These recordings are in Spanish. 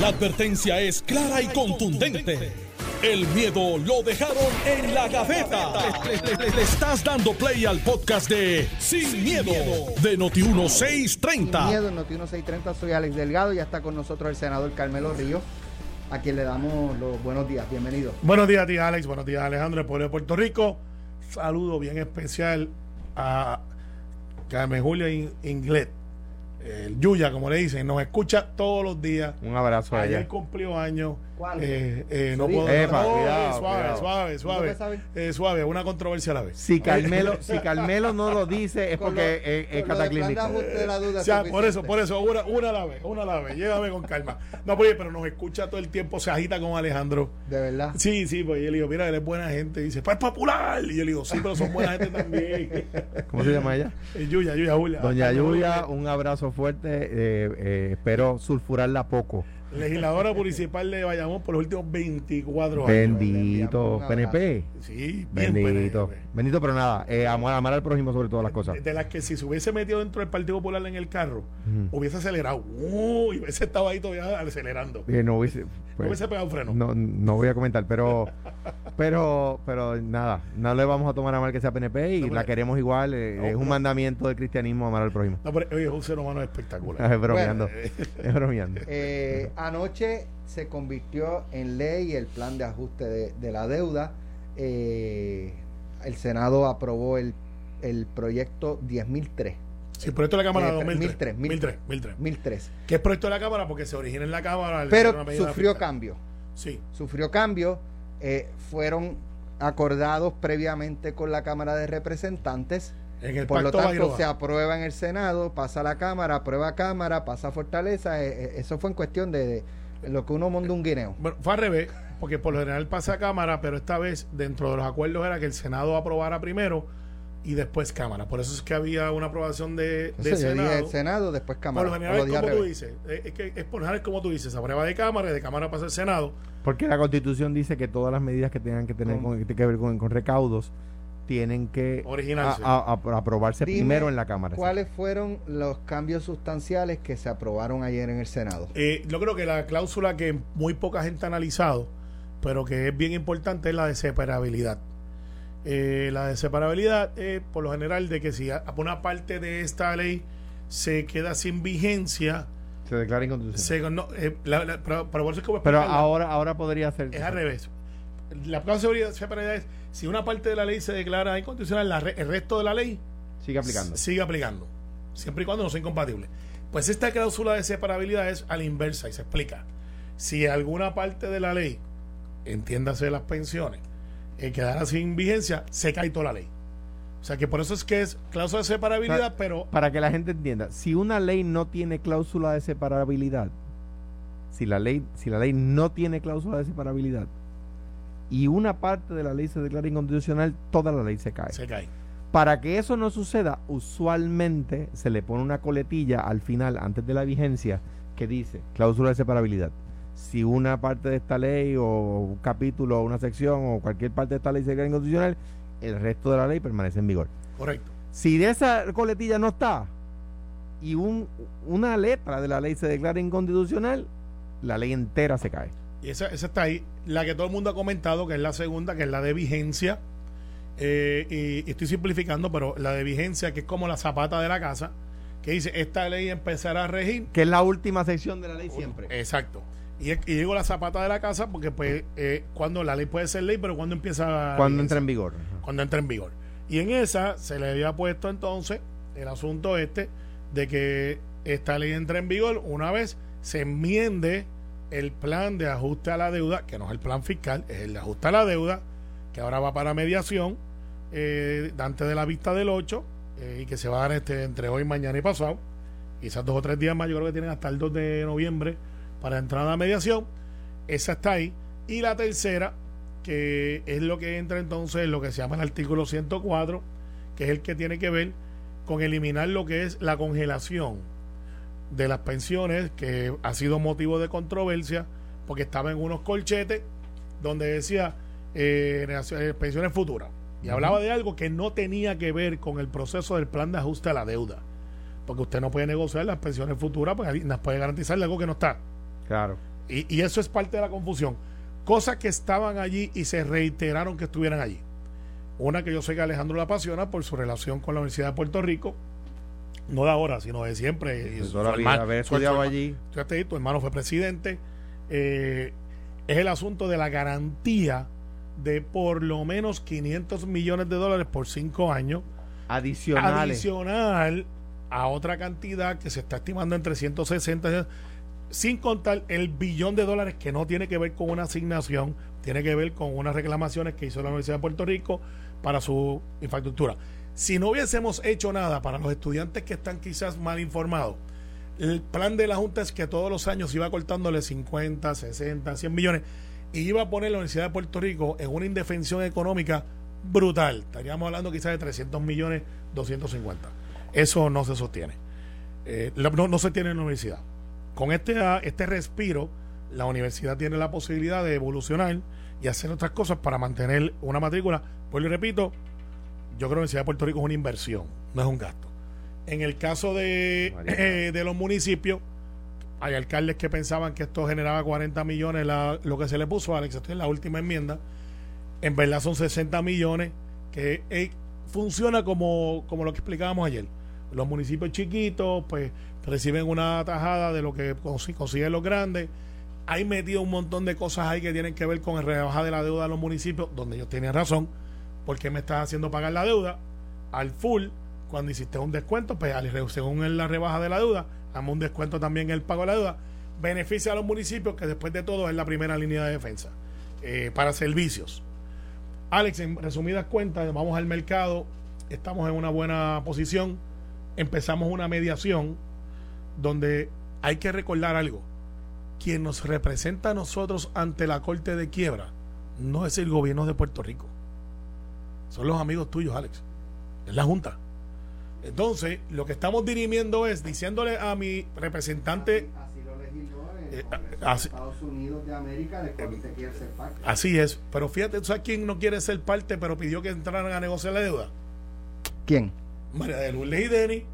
La advertencia es clara y contundente. El miedo lo dejaron en la gaveta. Le, le estás dando play al podcast de Sin, miedo, de Noti1630. Sin miedo en Noti1630. Soy Alex Delgado y ya está con nosotros el senador Carmelo Ríos, a quien le damos los buenos días. Bienvenido. Buenos días, tía Alex. Buenos días, Alejandro, el pueblo de Puerto Rico. Saludo bien especial a Carmen Julia Inglet el Yuya, como le dicen, nos escucha todos los días. Un abrazo a ella. Ayer cumplió años. ¿Cuál? Eh, eh, no puedo. Epa, no, cuidado, suave, cuidado. suave, suave, ¿No suave. Eh, una controversia a la vez. Si Carmelo, si Carmelo no lo dice es Con porque lo- es, es la duda O sea, por eso, por eso, una, una a la vez, una a la vez. Llévame con calma. No, pues, pero nos escucha todo el tiempo, se agita con Alejandro. De verdad. Sí, sí, pues yo le digo, mira, él es buena gente. Y dice, pues es popular. Y yo le digo, sí, pero son buena gente también. ¿Cómo se llama ella? Eh, Yuya, Yuya, Julia. Doña Yuya, Julia, un abrazo fuerte. eh, eh, espero sulfurarla poco. Legisladora municipal de Bayamón por los últimos 24 años. Bendito. PNP. Sí, bien Bendito. PNP. Bendito, pero nada. eh, amar, amar al prójimo sobre todas las cosas. De las que si se hubiese metido dentro del Partido Popular en el carro, hubiese acelerado. Uy, hubiese estado ahí todavía acelerando. Eh, no hubiese, No pues, hubiese pegado freno. no, no voy a comentar, pero pero pero nada, no le vamos a tomar a mal que sea PNP y No, la queremos igual. eh, No, es un mandamiento del cristianismo amar al prójimo. No, pero oye, es un ser humano espectacular. Es bromeando. Bueno, Es bromeando. Anoche se convirtió en ley el plan de ajuste de, de la deuda. Eh, el Senado aprobó el, el proyecto 10.003. Sí, proyecto de la Cámara Eh, de 2003. 1003, 1003, 1003. 1003. Que es proyecto de la Cámara porque se origina en la Cámara. Pero sufrió cambio. Sí. Sufrió cambio. eh, fueron acordados previamente con la Cámara de Representantes. En el Por lo tanto, se aprueba en el Senado, pasa a la Cámara, aprueba a Cámara, pasa a Fortaleza. eh, eh, eso fue en cuestión de, de lo que uno monta un guineo. Bueno, fue al revés, porque por lo general pasa a Cámara, pero esta vez dentro de los acuerdos era que el Senado aprobara primero y después Cámara. Por eso es que había una aprobación de, de Entonces, yo dije Senado. el Senado, después Cámara. Por lo general lo es como tú dices. Es, que es por lo general como tú dices. Se aprueba de Cámara y de Cámara pasa al Senado. Porque la Constitución dice que todas las medidas que tengan que tener con, que ver con, con recaudos tienen que Originarse. a- a- a- aprobarse Dime primero en la Cámara. ¿Cuáles fueron los cambios sustanciales que se aprobaron ayer en el Senado? Eh, yo creo que la cláusula que muy poca gente ha analizado, pero que es bien importante, es la de separabilidad. Eh, la de separabilidad es por lo general de que si una parte de esta ley se queda sin vigencia, Se declara inconstitucional. se, no, eh, pero, ahora ahora podría ser es al revés. La cláusula de separabilidad es si una parte de la ley se declara inconstitucional, la re- el resto de la ley sigue aplicando. sigue aplicando, siempre y cuando no sea incompatible. Pues esta cláusula de separabilidad es a la inversa y se explica. Si alguna parte de la ley, entiéndase las pensiones, eh, quedara sin vigencia, se cae toda la ley. O sea que por eso es que es cláusula de separabilidad, pero Para que la gente entienda, si una ley no tiene cláusula de separabilidad, si la ley, si la ley no tiene cláusula de separabilidad y una parte de la ley se declara inconstitucional, toda la ley se cae. se cae. Para que eso no suceda, usualmente se le pone una coletilla al final, antes de la vigencia, que dice cláusula de separabilidad. Si una parte de esta ley o un capítulo o una sección o cualquier parte de esta ley se declara inconstitucional, el resto de la ley permanece en vigor. Correcto. Si de esa coletilla no está y un, una letra de la ley se declara inconstitucional, la ley entera se cae. Y esa, esa está ahí. La que todo el mundo ha comentado, que es la segunda, que es la de vigencia. Eh, y, y estoy simplificando, pero la de vigencia, que es como la zapata de la casa, que dice, esta ley empezará a regir. Que es la última sección de la ley siempre. Exacto. Y, y digo la zapata de la casa porque pues eh, cuando la ley puede ser ley, pero cuando empieza... Cuando entra en vigor. cuando entra en vigor. Y en esa se le había puesto entonces el asunto este de que esta ley entra en vigor una vez se enmiende el plan de ajuste a la deuda, que no es el plan fiscal, es el de ajuste a la deuda, que ahora va para mediación, eh, antes de la vista del 8, eh, y que se va a dar este, entre hoy, mañana y pasado. Quizás dos o tres días más, yo creo que tienen hasta el 2 de noviembre para entrar a mediación. Esa está ahí. Y la tercera, que es lo que entra entonces en lo que se llama el artículo 104, que es el que tiene que ver con eliminar lo que es la congelación de las pensiones, que ha sido motivo de controversia, porque estaba en unos colchetes donde decía eh, eh, pensiones futuras. Y hablaba de algo que no tenía que ver con el proceso del plan de ajuste a la deuda. Porque usted no puede negociar las pensiones futuras, porque las puede garantizarle algo que no está. Claro. Y, y eso es parte de la confusión. Cosas que estaban allí y se reiteraron que estuvieran allí. Una que yo sé que Alejandro la apasiona por su relación con la Universidad de Puerto Rico, no de ahora, sino de siempre. Hermano- haber estudiado allí. estudiaste tu hermano fue presidente. eh, es el asunto de la garantía de por lo menos 500 millones de dólares por cinco años, Adicionales. adicional a otra cantidad que se está estimando en 360, sin contar el billón de dólares que no tiene que ver con una asignación, tiene que ver con unas reclamaciones que hizo la Universidad de Puerto Rico para su infraestructura. Si no hubiésemos hecho nada para los estudiantes que están quizás mal informados, el plan de la Junta es que todos los años iba cortándole 50, 60, 100 millones y iba a poner la Universidad de Puerto Rico en una indefensión económica brutal. Estaríamos hablando quizás de 300 millones, 250. Eso no se sostiene. Eh, no, no se tiene en la universidad. Con este, ah, este respiro, la universidad tiene la posibilidad de evolucionar y hacer otras cosas para mantener una matrícula. Pues le repito, yo creo que la Universidad de Puerto Rico es una inversión, no es un gasto. En el caso de, eh, de los municipios, hay alcaldes que pensaban que esto generaba 40 millones la- lo que se le puso, Alex, esto es la última enmienda. En verdad son 60 millones que eh, funciona como, como lo que explicábamos ayer. Los municipios chiquitos pues reciben una tajada de lo que consi- consiguen los grandes. Hay metido un montón de cosas ahí que tienen que ver con el rebaja de la deuda de los municipios, donde ellos tienen razón, porque me estás haciendo pagar la deuda al full cuando hiciste un descuento, pues según la rebaja de la deuda, damos un descuento también en el pago de la deuda, beneficia a los municipios que después de todo es la primera línea de defensa eh, para servicios. Alex, en resumidas cuentas, vamos al mercado, estamos en una buena posición, empezamos una mediación donde hay que recordar algo. Quien nos representa a nosotros ante la Corte de Quiebra no es el gobierno de Puerto Rico. Son los amigos tuyos, Alex. Es la Junta. Entonces, lo que estamos dirimiendo es diciéndole a mi representante, Así lo legisló el Eh, Congreso de así- Estados Unidos de América, del cual usted quiere ser parte. así es, pero fíjate, ¿tú sabes quién no quiere ser parte, pero pidió que entraran a negociar la deuda? ¿Quién? María de Lourdes y Denny,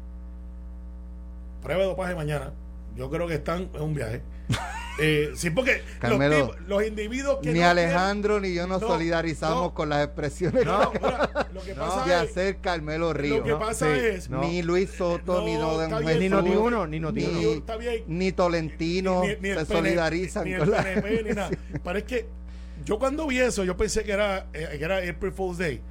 prueba de dopaje mañana. Yo creo que están en un viaje. Eh, sí, porque los, Carmelo, tipos- los individuos que Ni no Alejandro ni yo nos No, solidarizamos no. con las expresiones que no, mira, lo que pasa de es hacer Carmelo Ríos. lo que pasa es no. Ni Luis Soto, No, ni Don Jesús, Ni está bien. Noti uno, ni ni- uno. está bien. ni Tolentino ni, se solidarizan ni el con la PNP, ni nada. Pero es que yo cuando vi eso, yo pensé que era, eh, que era April Fool's Day.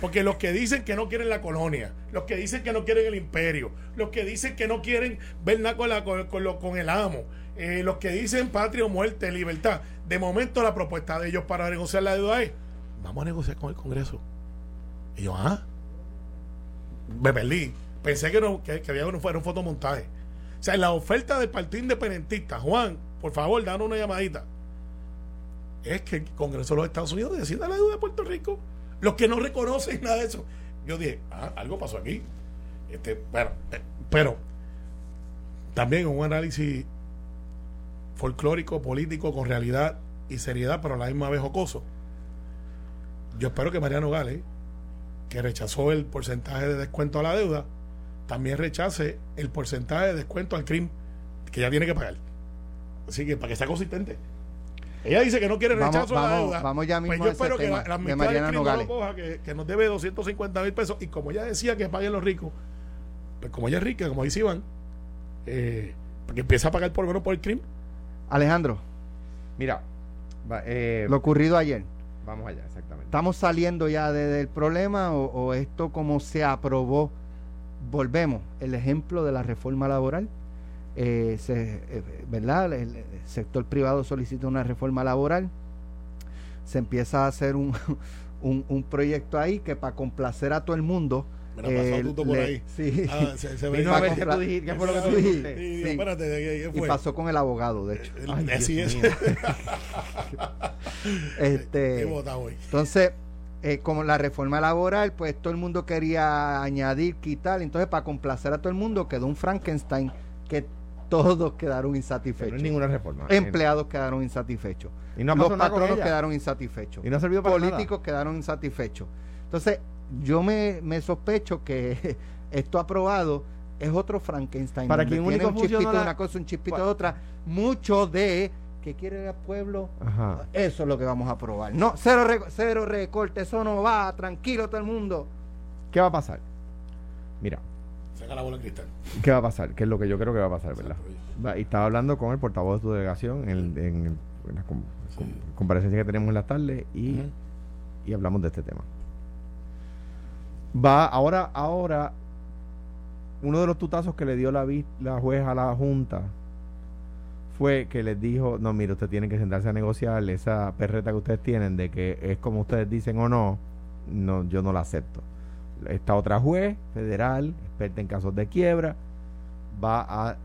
Porque los que dicen que no quieren la colonia, los que dicen que no quieren el imperio, los que dicen que no quieren ver nada con, la- con, con lo- con el amo, eh, los que dicen patria o muerte, libertad, de momento la propuesta de ellos para negociar la deuda es, vamos a negociar con el Congreso. Y yo, ah, me perdí. Pensé que, no, que, que había un, un fotomontaje. O sea, la oferta del Partido Independentista, Juan, por favor, danos una llamadita. Es que el Congreso de los Estados Unidos decida la deuda de Puerto Rico. Los que no reconocen nada de eso. Yo dije, ah, algo pasó aquí. Este, bueno, eh, pero también un análisis folclórico, político, con realidad y seriedad, pero a la misma vez jocoso. Yo espero que Mariano Gale, que rechazó el porcentaje de descuento a la deuda, también rechace el porcentaje de descuento al crimen que ya tiene que pagar. Así que para que sea consistente. Ella dice que no quiere Vamos- rechazo a la vamos- deuda. vamos ya mismo Pues yo espero que la, la de mitad Mariana del crimen no lo Nogales. coja, que, que nos debe 250 mil pesos. Y como ella decía que paguen los ricos, pues como ella es rica, como dice Iván, eh, porque empieza a pagar por lo menos por el crimen. Alejandro, Mira, eh, lo ocurrido ayer. vamos allá, exactamente. ¿Estamos saliendo ya de- del problema o, o esto como se aprobó? Volvemos, el ejemplo de la reforma laboral. Eh, se, eh, ¿Verdad? El, el sector privado solicita una reforma laboral. Se empieza a hacer un, un, un proyecto ahí que para complacer a todo el mundo. Mira, pasó Tuto por le- ahí. Sí. Ah, se, se. Vino a ver qué comprar- tú dijiste, qué fue lo que tú dijiste. Sí, sí. espérate, ¿qué, qué y fue? pasó con el abogado, de hecho. El- Ay, así Dios es. mío. Este, hoy. Entonces, eh, como la reforma laboral, pues todo el mundo quería añadir, quitar. Entonces, para complacer a todo el mundo, quedó un Frankenstein que todos quedaron Pero no insatisfechos. ninguna reforma. Empleados quedaron insatisfechos. Y no ha Los patronos quedaron insatisfechos. Y no ha servido para Políticos quedaron insatisfechos. Entonces, yo me, me sospecho que esto aprobado es otro Frankenstein. Para quien tiene un chispito de la- una cosa, un chispito de otra. Mucho de ¿Qué quiere el pueblo? Ajá. Eso es lo que vamos a aprobar. No, cero, cero recorte, eso no va, tranquilo todo el mundo. ¿Qué va a pasar? Mira, Saca la bola de cristal. ¿qué va a pasar? ¿Qué es lo que yo creo que va a pasar, verdad? Va- Y estaba hablando con el portavoz de tu delegación en, el- en el- en la com- com- comparecencia que tenemos en la tarde y, y hablamos de este tema. Va, ahora, ahora, uno de los tutazos que le dio la, la juez a la Junta fue que les dijo, no, mire, usted tiene que sentarse a negociar esa perreta que ustedes tienen de que es como ustedes dicen o no, no yo no la acepto. Esta otra juez federal, experta en casos de quiebra, va a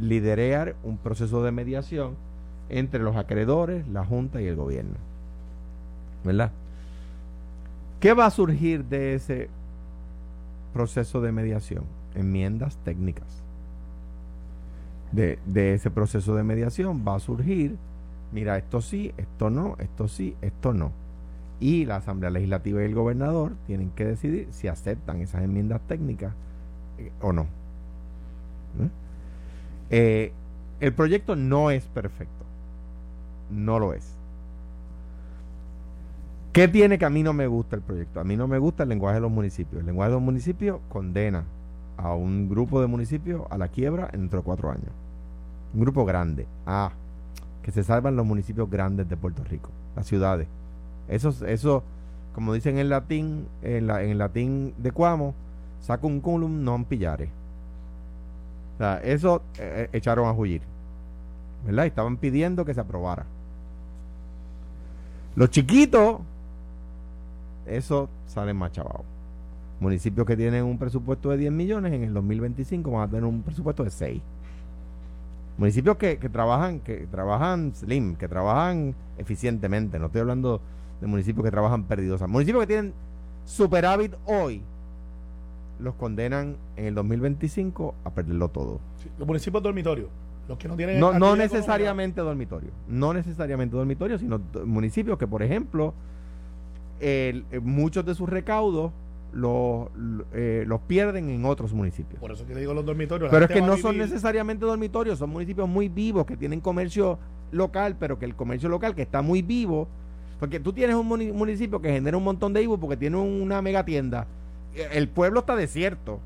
liderar un proceso de mediación entre los acreedores, la Junta y el gobierno. ¿Verdad? ¿Qué va a surgir de ese proceso de mediación? Enmiendas técnicas. De, ese proceso de mediación va a surgir, mira, esto sí, esto no, esto sí, esto no. Y la Asamblea Legislativa y el gobernador tienen que decidir si aceptan esas enmiendas técnicas eh, o no. ¿Eh? Eh, el proyecto no es perfecto. No lo es. ¿Qué tiene que a mí no me gusta el proyecto? A mí no me gusta el lenguaje de los municipios. El lenguaje de los municipios condena a un grupo de municipios a la quiebra dentro de cuatro años. Un grupo grande. Ah, que se salvan los municipios grandes de Puerto Rico, las ciudades. Eso, eso como dicen en latín, en, la, en latín de Cuamo, saca un culum non pillare. O sea, eso eh, echaron a huir. ¿Verdad? Estaban pidiendo que se aprobara. Los chiquitos, eso salen más chavados. Municipios que tienen un presupuesto de 10 millones, en el 2025 van a tener un presupuesto de 6. Municipios que, que trabajan, que trabajan slim, que trabajan eficientemente. No estoy hablando de municipios que trabajan perdidos. Municipios que tienen superávit hoy, los condenan en el 2025 a perderlo todo. Sí, Los municipios dormitorios. Los que no tienen. No, no necesariamente dormitorio. No necesariamente dormitorio, sino municipios que, por ejemplo, el- eh, muchos de sus recaudos los, eh, los pierden en otros municipios. Por eso que le digo los dormitorios. Pero es que no son necesariamente dormitorios, son municipios muy vivos que tienen comercio local, pero que el comercio local que está muy vivo, porque tú tienes un muni- municipio que genera un montón de IVU porque tiene una mega tienda, eh, el pueblo está desierto,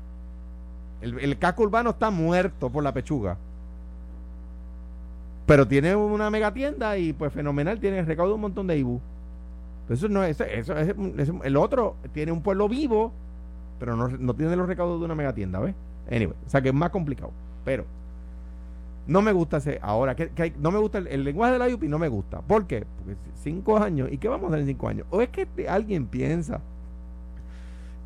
el, el casco urbano está muerto por la pechuga, pero tiene una mega tienda y pues fenomenal, tiene recaudo un montón de Eso no es, eso es- el otro tiene un pueblo vivo, pero no, no tiene los recaudos de una mega tienda, ¿ves? Anyway, o sea que es más complicado. Pero no me gusta ese. Ahora, que, que no me gusta el, lenguaje de la UPI, no me gusta. ¿Por qué? Porque cinco años. ¿Y qué vamos a hacer en cinco años? ¿O es que alguien piensa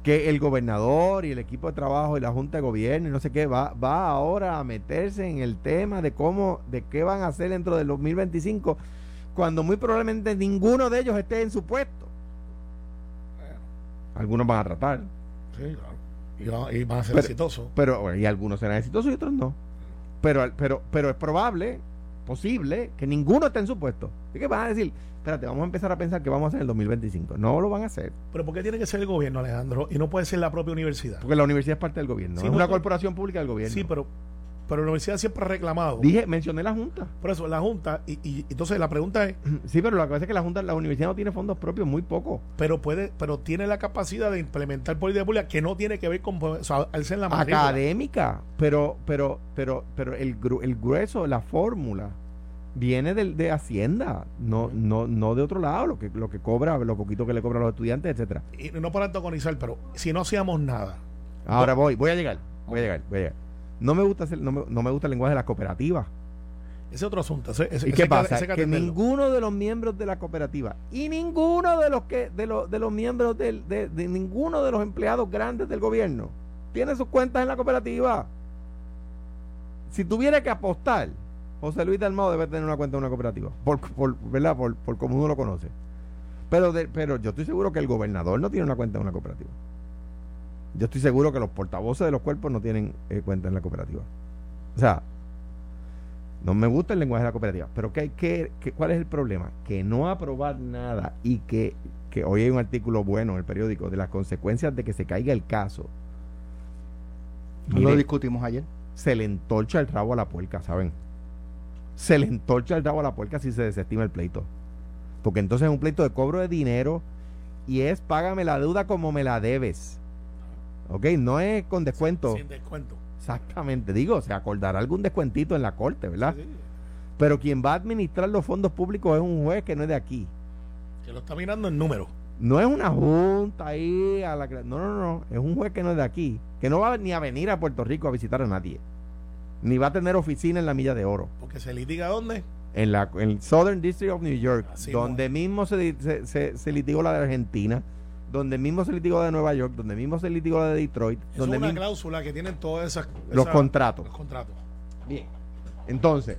que el gobernador y el equipo de trabajo y la Junta de Gobierno y no sé qué va, va ahora a meterse en el tema de cómo, de qué van a hacer dentro del 2025, cuando muy probablemente ninguno de ellos esté en su puesto? Algunos van a tratar. Sí, claro. Y van, y van a ser Pero- exitosos. Pero, y algunos serán exitosos y otros no. Pero, pero, pero es probable, posible, que ninguno esté en su puesto. Así que van a decir, espérate, vamos a empezar a pensar que vamos a hacer en el 2025. No lo van a hacer. Pero ¿por qué tiene que ser el gobierno, Alejandro? Y no puede ser la propia universidad. Porque la universidad es parte del gobierno. Sí, es no, una corporación pública del gobierno. Sí, pero, pero la universidad siempre ha reclamado. Dije, mencioné la Junta. Por eso, la Junta, y, y entonces la pregunta es, Sí, pero que pasa es que la Junta, la universidad no tiene fondos propios, muy poco. pero puede, pero tiene la capacidad de implementar política pública que no tiene que ver con o sea, la matrícula. Académica. Pero, pero, pero, pero el, gru- el grueso, la fórmula, viene del- de Hacienda, no, no, no de otro lado, lo que, lo que cobra, lo poquito que le cobra a los estudiantes, etcétera. Y no para antagonizar, pero si no hacíamos nada, Ahora voy, voy a llegar, voy a llegar, voy a llegar. No me gusta hacer- no me, no me gusta el lenguaje de las cooperativas. ese es otro asunto. Ese, ese- ¿Y qué pasa? ese Que ninguno de los miembros de la cooperativa y ninguno de los que de los, de los miembros del- de, de ninguno de los empleados grandes del gobierno tiene sus cuentas en la cooperativa. Si tuviera que apostar, José Luis Dalmado debe tener una cuenta en una cooperativa, por, por, ¿verdad? Por, por como uno lo conoce. Pero, de- pero yo estoy seguro que el gobernador no tiene una cuenta en una cooperativa. Yo estoy seguro que los portavoces de los cuerpos no tienen eh, cuenta en la cooperativa. O sea, no me gusta el lenguaje de la cooperativa. Pero ¿qué, qué, qué- cuál es el problema? Que no aprobar nada y que, que hoy hay un artículo bueno en el periódico de las consecuencias de que se caiga el caso. Lo Mire, discutimos ayer. se le entorcha el rabo a la puerca, ¿saben? se le entorcha el rabo a la puerca si se desestima el pleito. Porque entonces es un pleito de cobro de dinero y es págame la deuda como me la debes. ¿Ok? No es con descuento. Sin descuento. Exactamente. Digo, se acordará algún descuentito en la corte, ¿verdad? Sí, sí. Pero quien va a administrar los fondos públicos es un juez que no es de aquí. Que lo está mirando en número. No es una junta ahí a la No, no, no. Es un juez que no es de aquí. Que no va ni a venir a Puerto Rico a visitar a nadie. Ni va a tener oficina en la Milla de Oro. Porque se litiga dónde? En, la, en el Southern District of New York. Así donde mismo se, se, se- se litigó la de Argentina. Donde mismo se litigó de Nueva York. Donde mismo se litigó de Detroit. Es donde una mismo- cláusula que tienen todas esas. los esas- contratos. Los contratos. Bien. Entonces,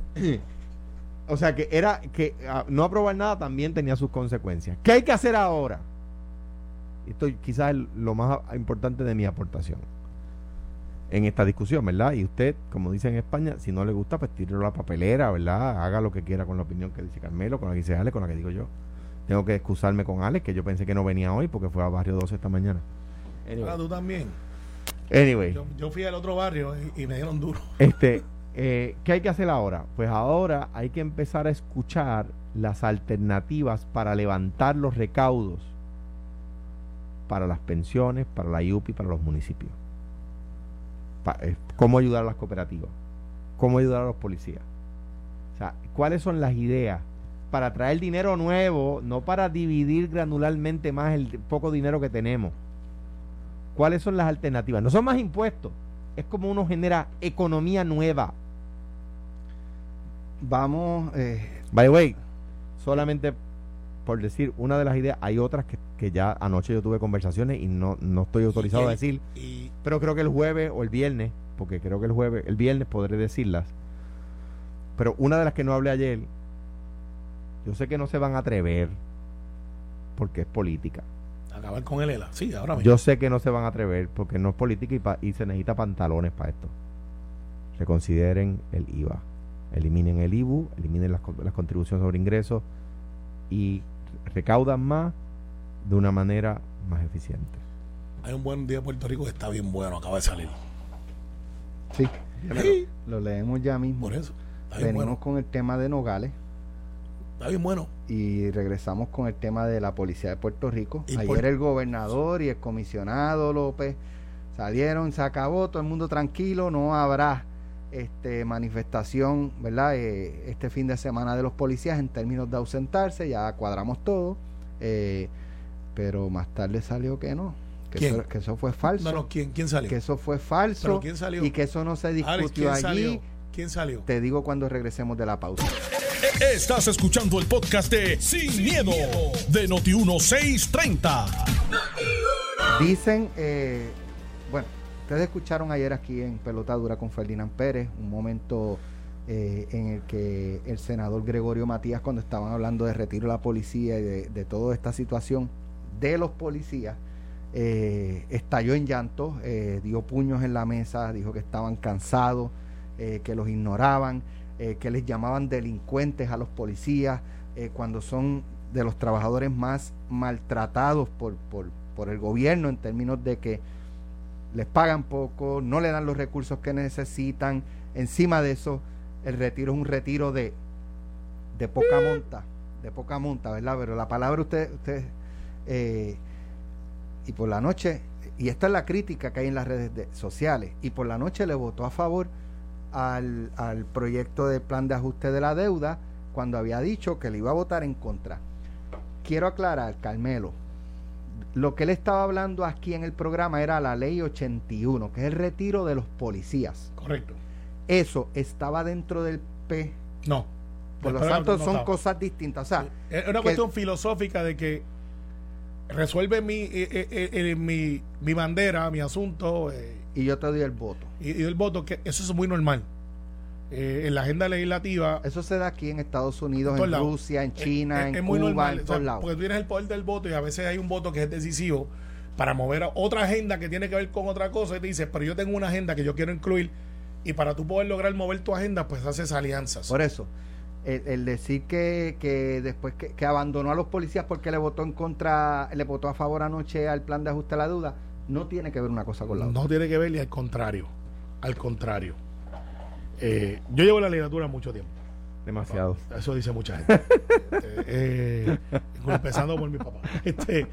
o sea que era que ah, no aprobar nada también tenía sus consecuencias. ¿Qué hay que hacer ahora? Esto quizás es lo más importante de mi aportación en esta discusión, ¿verdad? Y usted, como dice en España, si no le gusta, pues tírelo a la papelera, ¿verdad? Haga lo que quiera con la opinión que dice Carmelo, con la que dice Ale, con la que digo yo. Tengo que excusarme con Alex, que yo pensé que no venía hoy porque fue a Barrio 12 esta mañana. Ahora Anyway, tú también. anyway. Yo, yo fui al otro barrio y, y me dieron duro. Este, eh, ¿qué hay que hacer ahora? Pues ahora hay que empezar a escuchar las alternativas para levantar los recaudos para las pensiones, para la IUPI, para los municipios. Pa- eh, ¿Cómo ayudar a las cooperativas? ¿Cómo ayudar a los policías? O sea, ¿cuáles son las ideas para traer dinero nuevo, no para dividir granularmente más el poco dinero que tenemos? ¿Cuáles son las alternativas? No son más impuestos, es como uno genera economía nueva. Vamos, eh, By the way, solamente por decir una de las ideas, hay otras que, que ya anoche yo tuve conversaciones y no, no estoy autorizado a decir, Y pero creo que el jueves o el viernes, porque creo que el jueves, el viernes podré decirlas. Pero una de las que no hablé ayer, yo sé que no se van a atrever porque es política. acabar con el ELA. Sí, ahora mismo. Yo sé que no se van a atrever porque no es política y, pa- y se necesita pantalones para esto. Reconsideren el IVA. Eliminen el IBU, eliminen las, co- las contribuciones sobre ingresos y recaudan más de una manera más eficiente. Hay un buen día en Puerto Rico que está bien bueno, acaba de salir. sí, Sí, lo leemos ya mismo. por eso. Está bien Venimos bueno. con el tema de Nogales Está bien bueno. y regresamos con el tema de la policía de Puerto Rico. Y Ayer por- el gobernador y el comisionado López salieron, se acabó, todo el mundo tranquilo, no habrá este manifestación, ¿verdad? Eh, este fin de semana de los policías en términos de ausentarse, ya cuadramos todo, eh, pero más tarde salió que no, que, ¿Quién? eso, que eso fue falso, No, no, ¿quién, quién salió? que eso fue falso ¿Pero quién salió? y que eso no se Alex, discutió ¿quién allí. salió? ¿Quién salió? Te digo cuando regresemos de la pausa. Estás escuchando el podcast de Sin, miedo, de Noti1630. Dicen, eh, bueno, ustedes escucharon ayer aquí en Pelota Dura con Ferdinand Pérez, un momento eh, en el que el senador Gregorio Matías, cuando estaban hablando de retiro de la policía y de, de toda esta situación de los policías, eh, estalló en llanto, eh, dio puños en la mesa, dijo que estaban cansados, eh, que los ignoraban, eh, que les llamaban delincuentes a los policías, eh, cuando son de los trabajadores más maltratados por, por, por el gobierno en términos de que les pagan poco, no le dan los recursos que necesitan. Encima de eso, el retiro es un retiro de, de poca monta, de poca monta, ¿verdad? Pero la palabra usted, usted eh, y por la noche, y esta es la crítica que hay en las redes de- sociales, y por la noche le votó a favor al, al proyecto de plan de ajuste de la deuda cuando había dicho que le iba a votar en contra. Quiero aclarar, Carmelo, lo que él estaba hablando aquí en el programa era la ley 81, que es el retiro de los policías. Correcto. Eso estaba dentro del P. No. Por lo tanto, no son cosas distintas. O sea, Es una que- cuestión filosófica de que resuelve mi, eh, eh, eh, eh, mi, mi bandera, mi asunto y yo te doy el voto. y, y el voto, que eso es muy normal. Eh, en la agenda legislativa Eso se da aquí en Estados Unidos, En. Rusia, en China, es, en es Cuba, muy normal. en o sea, todos lados. porque tú tienes el poder del voto y a veces hay un voto que es decisivo para mover a otra agenda que tiene que ver con otra cosa y te dices, pero yo tengo una agenda que yo quiero incluir y para tú poder lograr mover tu agenda, pues haces alianzas. Por eso, el, el decir que, que después que, que abandonó a los policías porque le votó en contra, le votó a favor anoche al plan de ajuste a la deuda, no tiene que ver una cosa con la otra. No tiene que ver y al contrario. Al contrario. Eh, yo llevo la legislatura mucho tiempo. Demasiado. Eso dice mucha gente. Este, eh, empezando por mi papá. Este,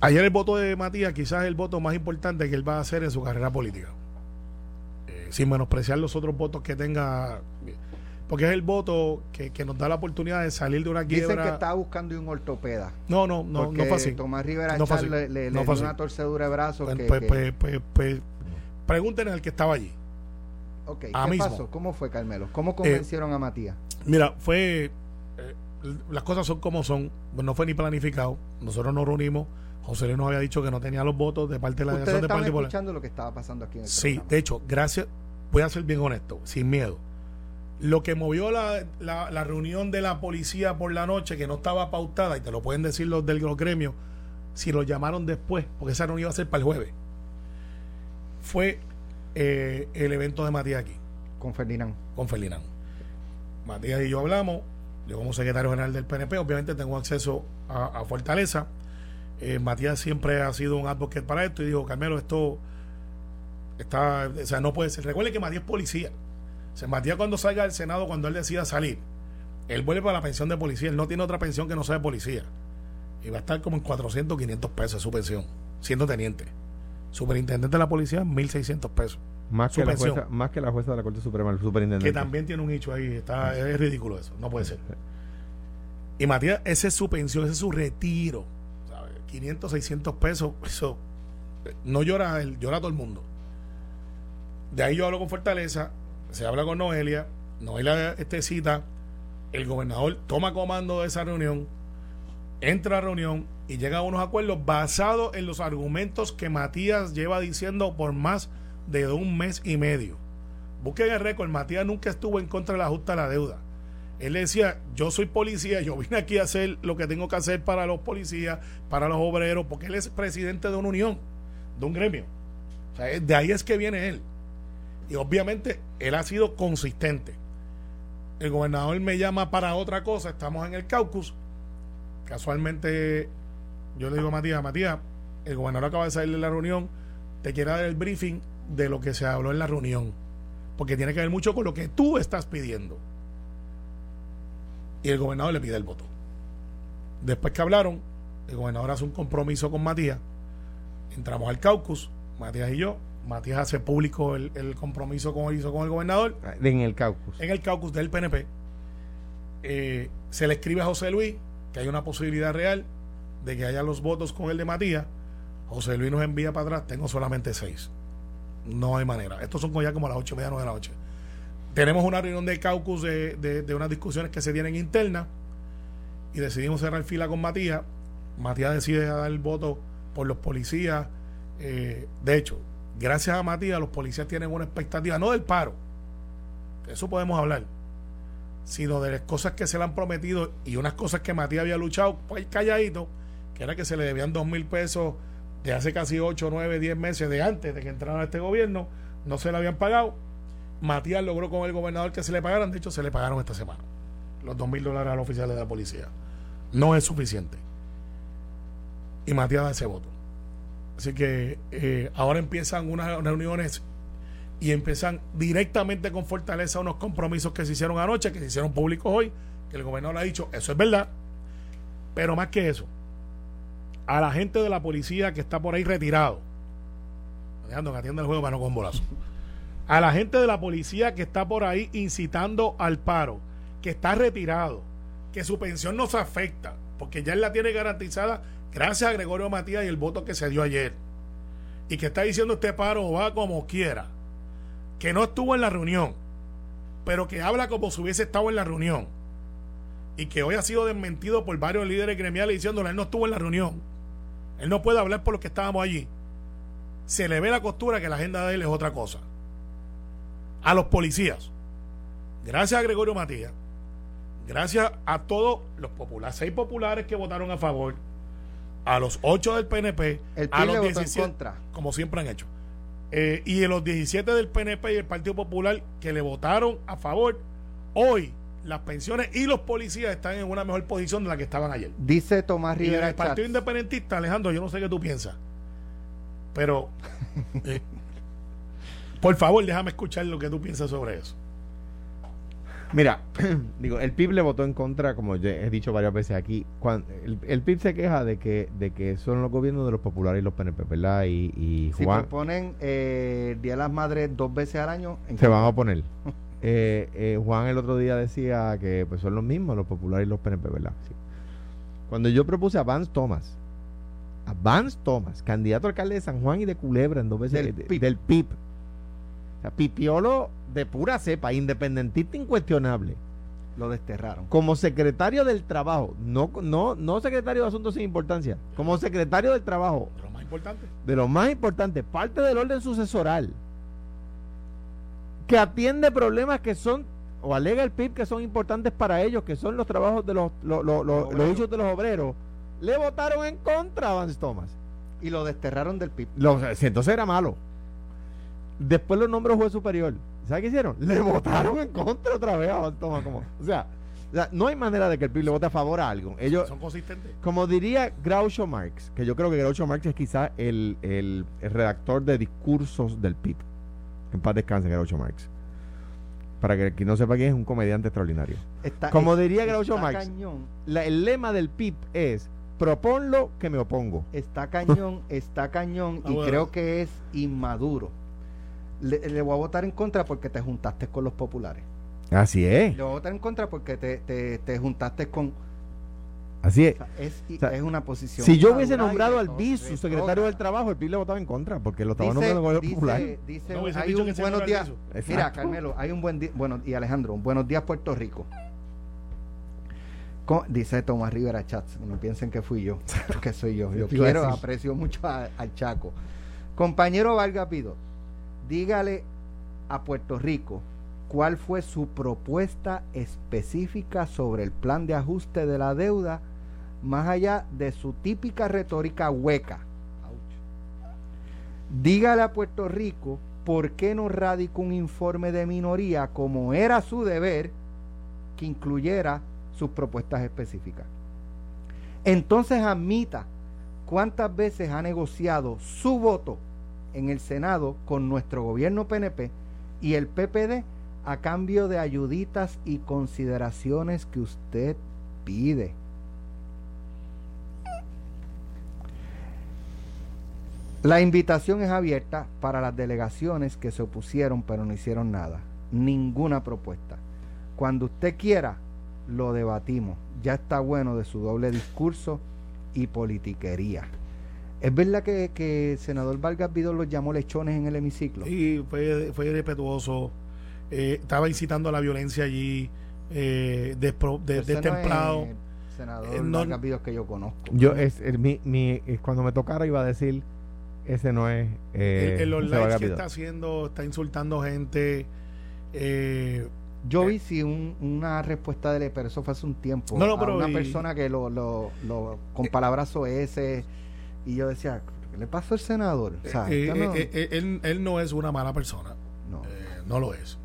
ayer el voto de Matías quizás es el voto más importante que él va a hacer en su carrera política. Eh, sin menospreciar los otros votos que tenga. Porque es el voto que, que nos da la oportunidad de salir de una quiebra. Dicen que estaba buscando un ortopeda. No, no, no, no fue así. Tomás Rivera No le, le- No le dio una torcedura de brazo. Pues, que, pues, que- pues, pues, pues, pregúntenle al que estaba allí. ok, ¿qué ah, mismo. pasó? ¿Cómo fue, Carmelo? ¿Cómo convencieron a Matías? Mira, fue. eh, las cosas son como son. No fue ni planificado. Nosotros nos reunimos. José Luis nos había dicho que no tenía los votos de parte de la delegación de Partido Popular. escuchando lo que estaba pasando aquí en el Sí, programa. de hecho, gracias. Voy a ser bien honesto, sin miedo. Lo que movió la, la- la reunión de la policía por la noche, que no estaba pautada, y te lo pueden decir los del los gremios, si lo llamaron después, porque esa reunión iba a ser para el jueves, fue eh, el evento de Matías aquí Con Ferdinand. con Ferdinand. Matías y yo hablamos, yo como secretario general del PNP, obviamente tengo acceso a, a Fortaleza. Eh, Matías siempre ha sido un advocate para esto y dijo, Carmelo, esto está, o sea, no puede ser. Recuerde que Matías es policía. O sea, Matías cuando salga del Senado, cuando él decida salir, él vuelve para la pensión de policía, él no tiene otra pensión que no sea de policía. Y va a estar como en 400, 500 pesos su pensión, siendo teniente. Superintendente de la policía, 1.600 pesos. Más Su que, la jueza, más que la jueza de la Corte Suprema, el superintendente. que también tiene un nicho ahí. Está, es ridículo eso. No puede ser. Y Matías, ese es su pensión, ese es su retiro. ¿sabes? 500, 600 pesos. Eso eh, no llora él, llora todo el mundo. De ahí yo hablo con Fortaleza, se habla con Noelia, Noelia este cita, el gobernador toma comando de esa reunión, entra a la reunión y llega a unos acuerdos basados en los argumentos que Matías lleva diciendo por más de un mes y medio. Busquen el récord, Matías nunca estuvo en contra del ajuste a la deuda. Él decía, yo soy policía, yo vine aquí a hacer lo que tengo que hacer para los policías, para los obreros, porque él es presidente de una unión, de un gremio. De ahí es que viene él. Y obviamente él ha sido consistente. El gobernador me llama para otra cosa, estamos en el caucus. Casualmente yo le digo a Matías, Matías, el gobernador acaba de salir de la reunión, te quiere dar el briefing de lo que se habló en la reunión, porque tiene que ver mucho con lo que tú estás pidiendo. Y el gobernador le pide el voto. Después que hablaron, el gobernador hace un compromiso con Matías, entramos al caucus, Matías y yo, Matías hace público el, el compromiso como hizo con el gobernador, En el caucus. en el caucus del PNP, eh, se le escribe a José Luis que hay una posibilidad real de que haya los votos con el de Matías. José Luis nos envía para atrás, tengo solamente seis. No hay manera. Estos son ya como a las ocho y media, nueve de la noche. Tenemos una reunión de caucus de, de- de unas discusiones que se tienen internas y decidimos cerrar fila con Matías. Matías decide dar el voto por los policías. Eh, de hecho, gracias a Matías, los policías tienen una expectativa, no del paro, eso podemos hablar, sino de las cosas que se le han prometido y unas cosas que Matías había luchado pues, calladito, que era que se le debían dos mil pesos de hace casi 8, 9, 10 meses de antes de que entrara este gobierno, no se le habían pagado. Matías logró con el gobernador que se le pagaran, de hecho se le pagaron esta semana los dos mil dólares a los oficiales de la policía. No es suficiente. Y Matías da ese voto. Así que eh, ahora empiezan unas reuniones y empiezan directamente con Fortaleza unos compromisos que se hicieron anoche, que se hicieron públicos hoy, que el gobernador ha dicho, eso es verdad. Pero más que eso, a la gente de la policía que está por ahí retirado, dejando que atienda el juego para no con bolazo, a la gente de la policía que está por ahí incitando al paro, que está retirado, que su pensión no se afecta, porque ya él la tiene garantizada gracias a Gregorio Matías y el voto que se dio ayer, y que está diciendo este paro va como quiera, que no estuvo en la reunión, pero que habla como si hubiese estado en la reunión, y que hoy ha sido desmentido por varios líderes gremiales diciéndole él no estuvo en la reunión, él no puede hablar por los que estábamos allí. Se le ve la costura que la agenda de él es otra cosa. A los policías, gracias a Gregorio Matías, gracias a todos los populares, seis populares que votaron a favor, a los ocho del PNP, El a los le votó en 17, contra. como siempre han hecho, eh, y a los 17 del PNP y el Partido Popular que le votaron a favor, hoy las pensiones y los policías están en una mejor posición de la que estaban ayer. Dice Tomás Y en Rivera el Partido Chats, Independentista, Alejandro, yo no sé qué tú piensas. Pero, eh, por favor, déjame escuchar lo que tú piensas sobre eso. Mira, digo, el PIB le votó en contra, como ya he dicho varias veces aquí. Cuando, el, el PIB se queja de que, de que son los gobiernos de los populares y los PNP, ¿verdad? Y, y Si Juan proponen eh, el Día de las Madres dos veces al año, en se van a oponer. Eh, eh, Juan el otro día decía que pues son los mismos, los populares y los PNP, ¿verdad? Sí. Cuando yo propuse a Vance Thomas, a Vance Thomas, candidato a alcalde de San Juan y de Culebra en dos veces Del de- PIB. del PIB. Pipiolo de pura cepa, independentista incuestionable. lo desterraron. como secretario del trabajo, no, no, no secretario de asuntos sin importancia, como secretario del trabajo, Lo más importante. de lo más importante, parte del orden sucesoral, que atiende problemas que son, o alega el PIB que son importantes para ellos, que son los trabajos de los, lo- lo- lo- los obreros. usos de los obreros, le votaron en contra a Vance Thomas. Y lo desterraron del PIB. Los, si entonces era malo. Después lo nombró juez superior. ¿Sabes qué hicieron? Le votaron en contra otra vez a. Como, o, sea, o sea, no hay manera de que el PIB le vote a favor a algo. Ellos, Son consistentes. como diría Groucho Marx, que yo creo que Groucho Marx es quizá el, el- el redactor de discursos del PIB. En paz descanse Groucho Marx. Para que quien no sepa quién es un comediante extraordinario. Está- Como es- diría Groucho Marx. La- el lema del PIB es proponlo que me opongo. está cañón, está cañón Ah, y bueno. creo que es inmaduro. Le, le voy a votar en contra porque te juntaste con los populares. Así es. Le voy a votar en contra porque te, te, te juntaste con... Así o es. sea, es, O sea, es una posición... Si yo hubiese nombrado al BIS, su secretario del trabajo, el PIB le votaba en contra, porque lo estaba Dice, nombrando el gobierno popular. dice, dice, No hay un buenos días. el Mira. Carmelo, hay un buen día. Bueno, y Alejandro, un buenos días, Puerto Rico. Co- dice Tomás Rivera Chats, no piensen que fui yo, que soy yo. Yo quiero, aprecio mucho a- al Chaco. Compañero Vargas Pido, dígale a Puerto Rico cuál fue su propuesta específica sobre el plan de ajuste de la deuda, más allá de su típica retórica hueca. Dígale a Puerto Rico por qué no radicó un informe de minoría como era su deber que incluyera sus propuestas específicas. Entonces admita cuántas veces ha negociado su voto en el Senado con nuestro gobierno PNP y el PPD a cambio de ayuditas y consideraciones que usted pide. La invitación es abierta para las delegaciones que se opusieron pero no hicieron nada. Ninguna propuesta. Cuando usted quiera, lo debatimos. Ya está bueno de su doble discurso y politiquería. ¿Es verdad que, que el senador Vargas Vidal los llamó lechones en el hemiciclo? Y fue, fue irrespetuoso. eh, estaba incitando a la violencia allí. Eh, despro- de- Ese no es destemplado. el senador Eh, no- Vargas Vidal que yo conozco. Yo, es, el- mi, mi- cuando me tocara iba a decir, ese no es... Eh, el, el Vargas que está haciendo, está insultando gente. Eh, Yo Eh. vi sí un- una respuesta de él, pero eso fue hace un tiempo. No, no, a pero una y- persona que lo, lo, lo con palabras ese y yo decía, ¿qué le pasó al senador? O sea, eh, no- eh, eh, él, él no es una mala persona. no. No lo es.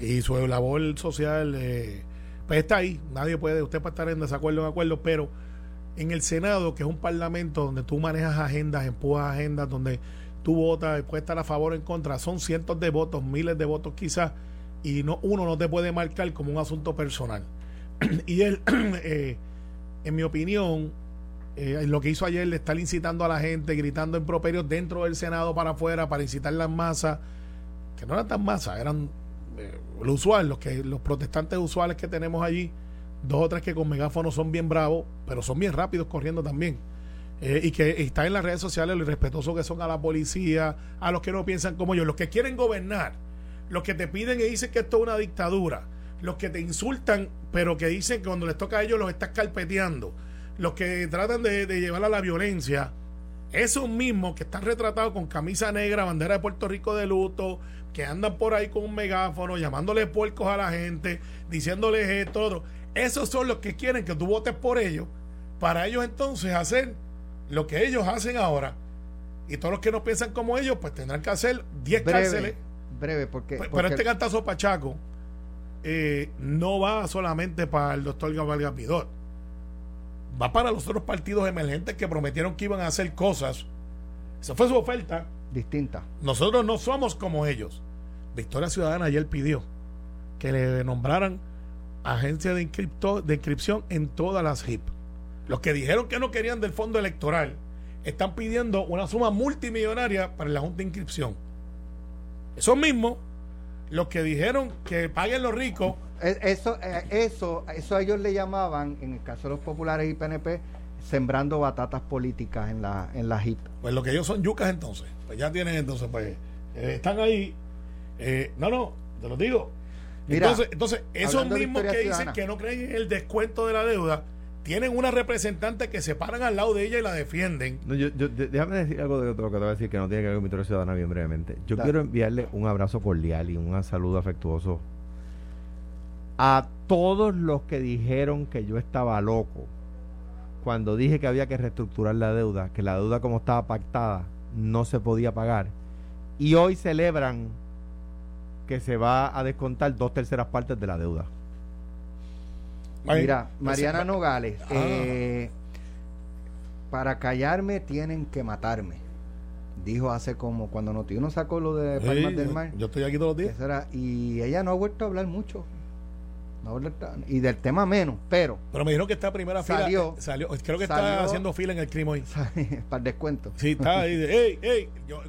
Y su labor social, pues está ahí. Nadie puede, usted puede estar en desacuerdo o en acuerdo, pero en el Senado, que es un parlamento donde tú manejas agendas, empujas agendas, donde tú votas, puedes estar a favor o en contra, son cientos de votos, miles de votos quizás, y no uno no te puede marcar como un asunto personal. y él, eh, en mi opinión, eh, lo que hizo ayer de estar incitando a la gente, gritando improperios dentro del Senado para afuera, para incitar las masas, que no eran tan masas, eran eh, lo usual, los, que, los protestantes usuales que tenemos allí, dos o tres que con megáfono son bien bravos, pero son bien rápidos corriendo también. Eh, y que están en las redes sociales lo irrespetuosos que son a la policía, a los que no piensan como ellos, los que quieren gobernar, los que te piden y dicen que esto es una dictadura, los que te insultan, pero que dicen que cuando les toca a ellos los estás carpeteando, los que tratan de, de llevar a la violencia, esos mismos que están retratados con camisa negra, bandera de Puerto Rico de luto, que andan por ahí con un megáfono, llamándole puercos a la gente, diciéndoles esto, otro. Esos son los que quieren que tú votes por ellos, para ellos entonces hacer lo que ellos hacen ahora. Y todos los que no piensan como ellos, pues tendrán que hacer 10 cárceles. breve, breve, porque, Pero, porque- este cantazo Pachaco eh, no va solamente para el doctor Gabriel Pidot. Va para los otros partidos emergentes que prometieron que iban a hacer cosas. Esa fue su oferta. distinta. Nosotros no somos como ellos. Victoria Ciudadana ayer pidió que le nombraran agencia de, encripto, de inscripción en todas las HIP. Los que dijeron que no querían del fondo electoral están pidiendo una suma multimillonaria para la Junta de Inscripción. Esos mismos, los que dijeron que paguen los ricos. E, eso, eh, eso, eso ellos le llamaban, en el caso de los populares y PNP, sembrando batatas políticas en la, en la HIP. Pues lo que ellos son yucas entonces. Pues ya tienen entonces, pues, eh, están ahí. Eh, no, no, te lo digo. entonces, entonces esos mismos que dicen que no creen en el descuento de la deuda, tienen una representante que se paran al lado de ella y la defienden. déjame decir algo de lo que te voy a decir que no tiene que ver con Victoria Ciudadana bien brevemente. Yo quiero enviarle un abrazo cordial y un saludo afectuoso a todos los que dijeron que yo estaba loco cuando dije que había que reestructurar la deuda, que la deuda como estaba pactada no se podía pagar. Y hoy celebran que se va a descontar dos terceras partes de la deuda. Mira, Mariana Nogales, ah. eh, para callarme tienen que matarme. Dijo hace como cuando Notiuno sacó lo de Palmas del Mar. Yo estoy aquí todos los días. y ella no ha vuelto a hablar mucho y del tema menos, pero. Pero me dijeron que está primera salió, fila. Salió, creo que está haciendo fila en el crimen hoy. para el descuento. Sí, está ahí. ey, ey. lo,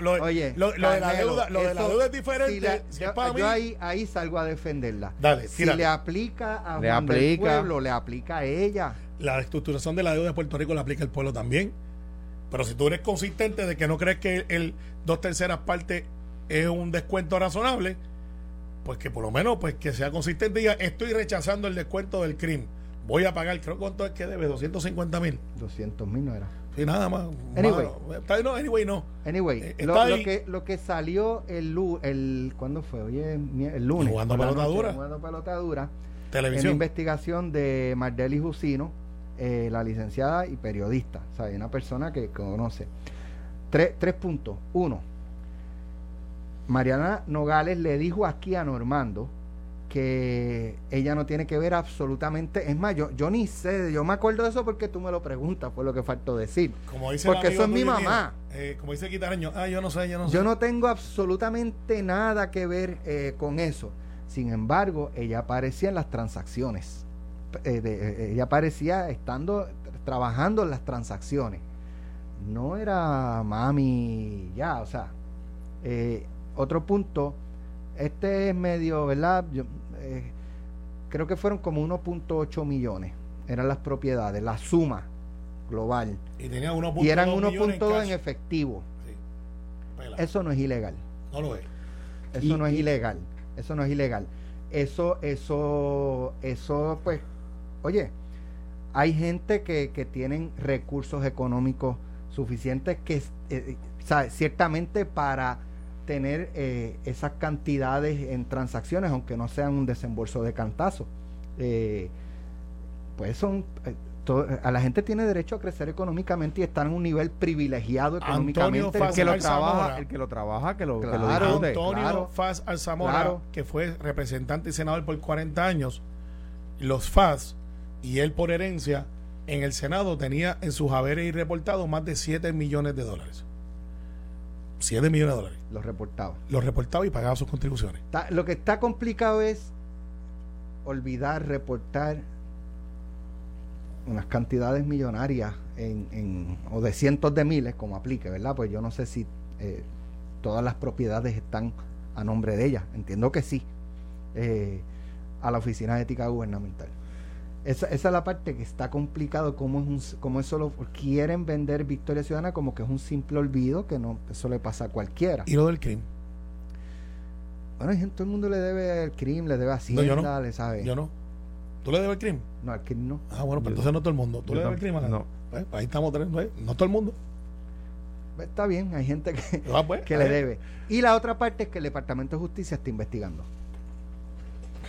lo, Oye, lo, de la deuda, lo de la deuda es diferente. yo, ahí, ahí salgo a defenderla. Dale, si le aplica a le aplica. pueblo, le aplica a ella. La estructuración de la deuda de Puerto Rico le aplica al pueblo también. Pero si tú eres consistente de que no crees que el dos terceras partes es un descuento razonable, pues que por lo menos pues que sea consistente y diga, estoy rechazando el descuento del crimen. Voy a pagar, creo cuánto es que debe, 250 mil. 200 mil no era. Sí, nada más. Anyway. no, anyway, no. Anyway, eh, lo, que, lo que salió el, el ¿cuándo fue? Oye, el lunes. Jugando pelotadura. Jugando pelotadura. Televisión. En investigación de Mardeli Jusino, eh, la licenciada y periodista. O sea, una persona que conoce. Tres, tres puntos. Uno, Mariana Nogales le dijo aquí a Normando que ella no tiene que ver absolutamente, es más, yo, yo ni sé, yo me acuerdo de eso porque tú me lo preguntas, fue lo que faltó decir. Como dice porque eso es mi mamá. Eh, como dice Quitareño, ah, yo no sé, yo no sé. Yo no tengo absolutamente nada que ver eh, con eso. Sin embargo, ella aparecía en las transacciones. Eh, ella aparecía estando, trabajando en las transacciones. No era mami ya, o sea, otro punto, este es medio, ¿verdad? Yo, eh, creo que fueron como 1.8 millones, eran las propiedades, la suma global. Y, tenía y eran 1.2 en, efectivo. Eso no es ilegal. No lo es. Eso no es ilegal. Eso no es ilegal. Eso, eso, eso, pues, oye, hay gente que, que tienen recursos económicos suficientes que, eh, ciertamente para tener eh, esas cantidades en transacciones, aunque no sean un desembolso de cantazo. Eh, pues son eh, a la gente tiene derecho a crecer económicamente y estar en un nivel privilegiado económicamente. El que, lo trabaja, el que lo trabaja, que lo, claro, Antonio Faz Alzamora, que fue representante y senador por 40 años, los Faz y él por herencia en el Senado tenía en sus haberes y reportados más de 7 millones de dólares. 7 millones de dólares. Los reportaba. Los reportaba y pagaba sus contribuciones. lo que está complicado es olvidar, reportar unas cantidades millonarias en, o de cientos de miles, como aplique, ¿verdad? Pues yo no sé si eh, todas las propiedades están a nombre de ella. Entiendo que sí. Eh, a la Oficina de Ética Gubernamental. Esa, esa, es la parte que está complicado, como, es un, como eso lo quieren vender Victoria Ciudadana como que es un simple olvido, que no eso le pasa a cualquiera. ¿Y lo del crimen? Bueno, gente, todo el mundo le debe el crimen, le debe a Hacienda, no, yo no. le sabe. Yo no. ¿Tú le debes el crimen? No, al crimen no. Ah, bueno, pues entonces no todo el mundo. ¿Tú le debes el crimen? No. Pues, ahí estamos, tres, no todo el mundo. Pues, está bien, hay gente que, ah, pues, que le debe. Y la otra parte es que el Departamento de Justicia está investigando.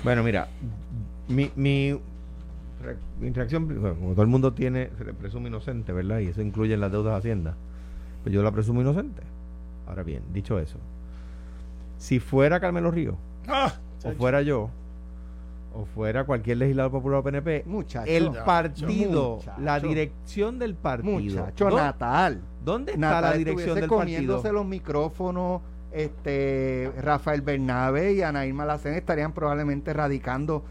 Bueno, mira, mi, mi mi reacción, como todo el mundo tiene, se le presume inocente, ¿verdad? Y eso incluye en las deudas de Hacienda. Pues yo la presumo inocente. Ahora bien, dicho eso, si fuera Carmelo Río, ah, o fuera yo, o fuera cualquier legislador popular o PNP, el partido, la dirección del partido. Muchacho Natal. ¿Dónde está la dirección del partido? los micrófonos, este Rafael Bernabe y Anaí Malacén estarían probablemente radicando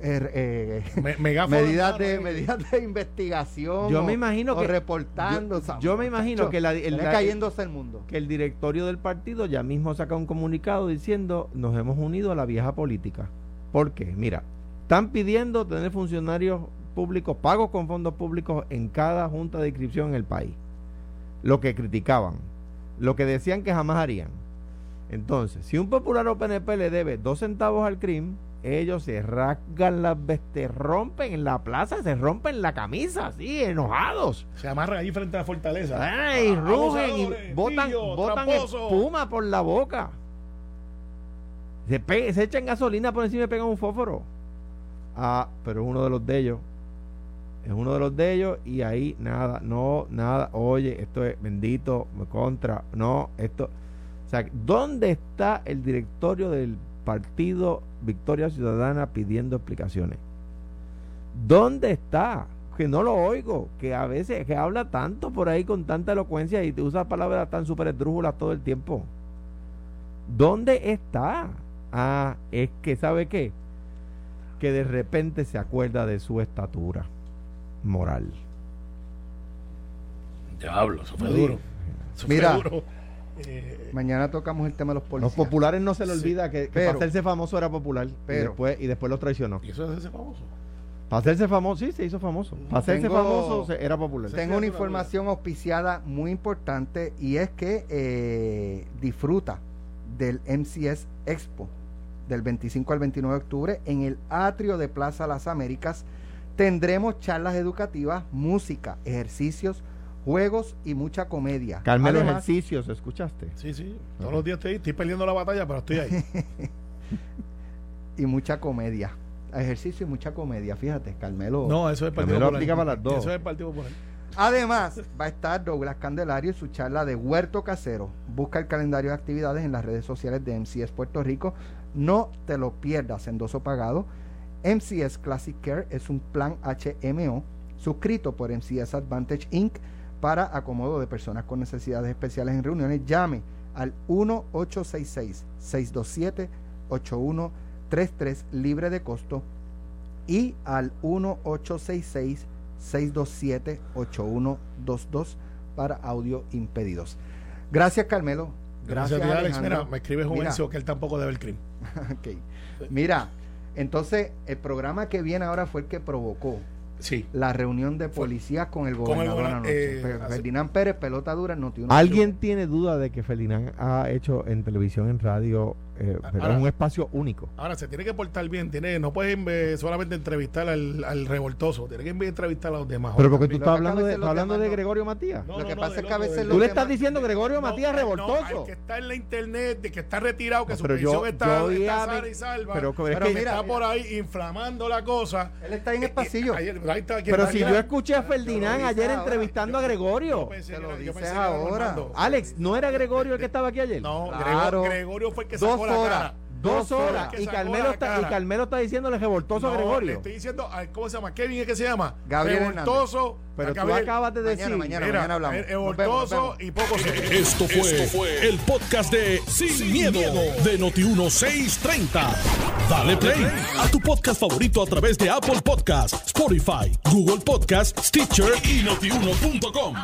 er, eh, medidas de ahí. medidas de investigación Yo o- me imagino o que- reportando yo- o sea, yo me imagino que la- el- la- cayéndose el mundo que el directorio del partido ya mismo saca un comunicado diciendo nos hemos unido a la vieja política. ¿Por qué? Mira, están pidiendo tener funcionarios públicos pagos con fondos públicos en cada junta de inscripción en el país. Lo que criticaban, lo que decían que jamás harían. Entonces, si un popular o PNP le debe dos centavos al CRIM, ellos se rasgan las vestes, rompen en la plaza, se rompen la camisa, así, enojados. Se amarran ahí frente a la fortaleza. Ay, Ah, rugen y botan, botan espuma por la boca. Se, pe- se echan gasolina por encima y pegan un fósforo. Ah, pero es uno de los de ellos. Es uno de los de ellos y ahí nada, no, nada. Oye, esto es bendito, me contra, no, esto. O sea, ¿dónde está el directorio del partido Victoria Ciudadana pidiendo explicaciones? ¿Dónde está? Que no lo oigo, que a veces que habla tanto por ahí con tanta elocuencia y te usa palabras tan súper esdrújulas todo el tiempo. ¿Dónde está? Ah, es que, ¿sabe qué? Que de repente se acuerda de su estatura moral. Diablo, eso fue Sí. duro. Eso fue Mira. duro. Eh, mañana tocamos el tema de los Los policías populares no se le Sí, olvida que, que pero- para hacerse famoso era popular pero- y, después, y después lo traicionó. y eso es ese famoso. Para hacerse famoso, sí, se hizo famoso. Para hacerse Tengo- famoso era popular. Tengo una información auspiciada muy importante y es que eh, disfruta del MCS Expo del 25 al 29 de octubre en el atrio de Plaza Las Américas. Tendremos charlas educativas, música, ejercicios, juegos y mucha comedia. Carmelo Además, ejercicios, ¿escuchaste? Sí, sí. Todos los días estoy, estoy perdiendo la batalla, pero estoy ahí. y mucha comedia. Ejercicio y mucha comedia, fíjate, Carmelo. No, eso es el Partido Carmelo aplica para las dos. Eso es el Partido Popular. Además, va a estar Douglas Candelario y su charla de Huerto Casero. Busca el calendario de actividades en las redes sociales de MCS Puerto Rico. No te lo pierdas, endoso pagado. MCS Classic Care es un plan HMO suscrito por MCS Advantage Inc. para acomodo de personas con necesidades especiales en reuniones. Llame al 1-866-627-8133 libre de costo y al 1866 627-8122 para audio impedidos. Gracias, Carmelo. Gracias, Gracias, Alex. Mira, me escribe. Juvencio que él tampoco debe el crimen. Ok. Mira, entonces el programa que viene ahora fue el que provocó Sí. la reunión de policías con el Con el gobernador anoche. eh, Ferdinand Pérez, pelota dura, Noti ¿Alguien tiene duda de que Ferdinand ha hecho en televisión, en radio, eh, pero Ahora- es un espacio único? Ahora, se tiene que portar bien. Tiene, no puedes eh, solamente entrevistar al, al revoltoso. Tiene que entrevistar a los demás. Pero porque tú estás hablando de, veces los estás hablando demás de no- Gregorio Matías. No, Lo que no, pasa es que a veces Tú le estás diciendo Gregorio No, Matías no, revoltoso. que está en la internet, de que está retirado, que su pero yo, pensión está, yo está oía- sana y salva. pero, pero es Pero que- que mira, está por ahí inflamando la cosa. Él está en el Eh, pasillo. eh, pero está, si yo escuché a Ferdinand ayer entrevistando a Gregorio. Te lo dices ahora. Alex, ¿no era Gregorio el que estaba aquí ayer? No, Claro. Gregorio, Gregorio fue el que sacó horas. cara. Dos horas. que Y Carmelo, está, y. Carmelo está diciéndole revoltoso a Le Gregorio. estoy diciendo, ¿cómo se llama? Kevin es que se llama. Gabriel Revoltoso. Pero tú acabas de decir. Mañana, mañana, Mira, mañana hablamos. eh, revoltoso y poco serio. Esto fue, el podcast de Sin, miedo, de Noti1630. Dale play a tu podcast favorito a través de Apple Podcasts, Spotify, Google Podcasts, Stitcher y notiuno.com.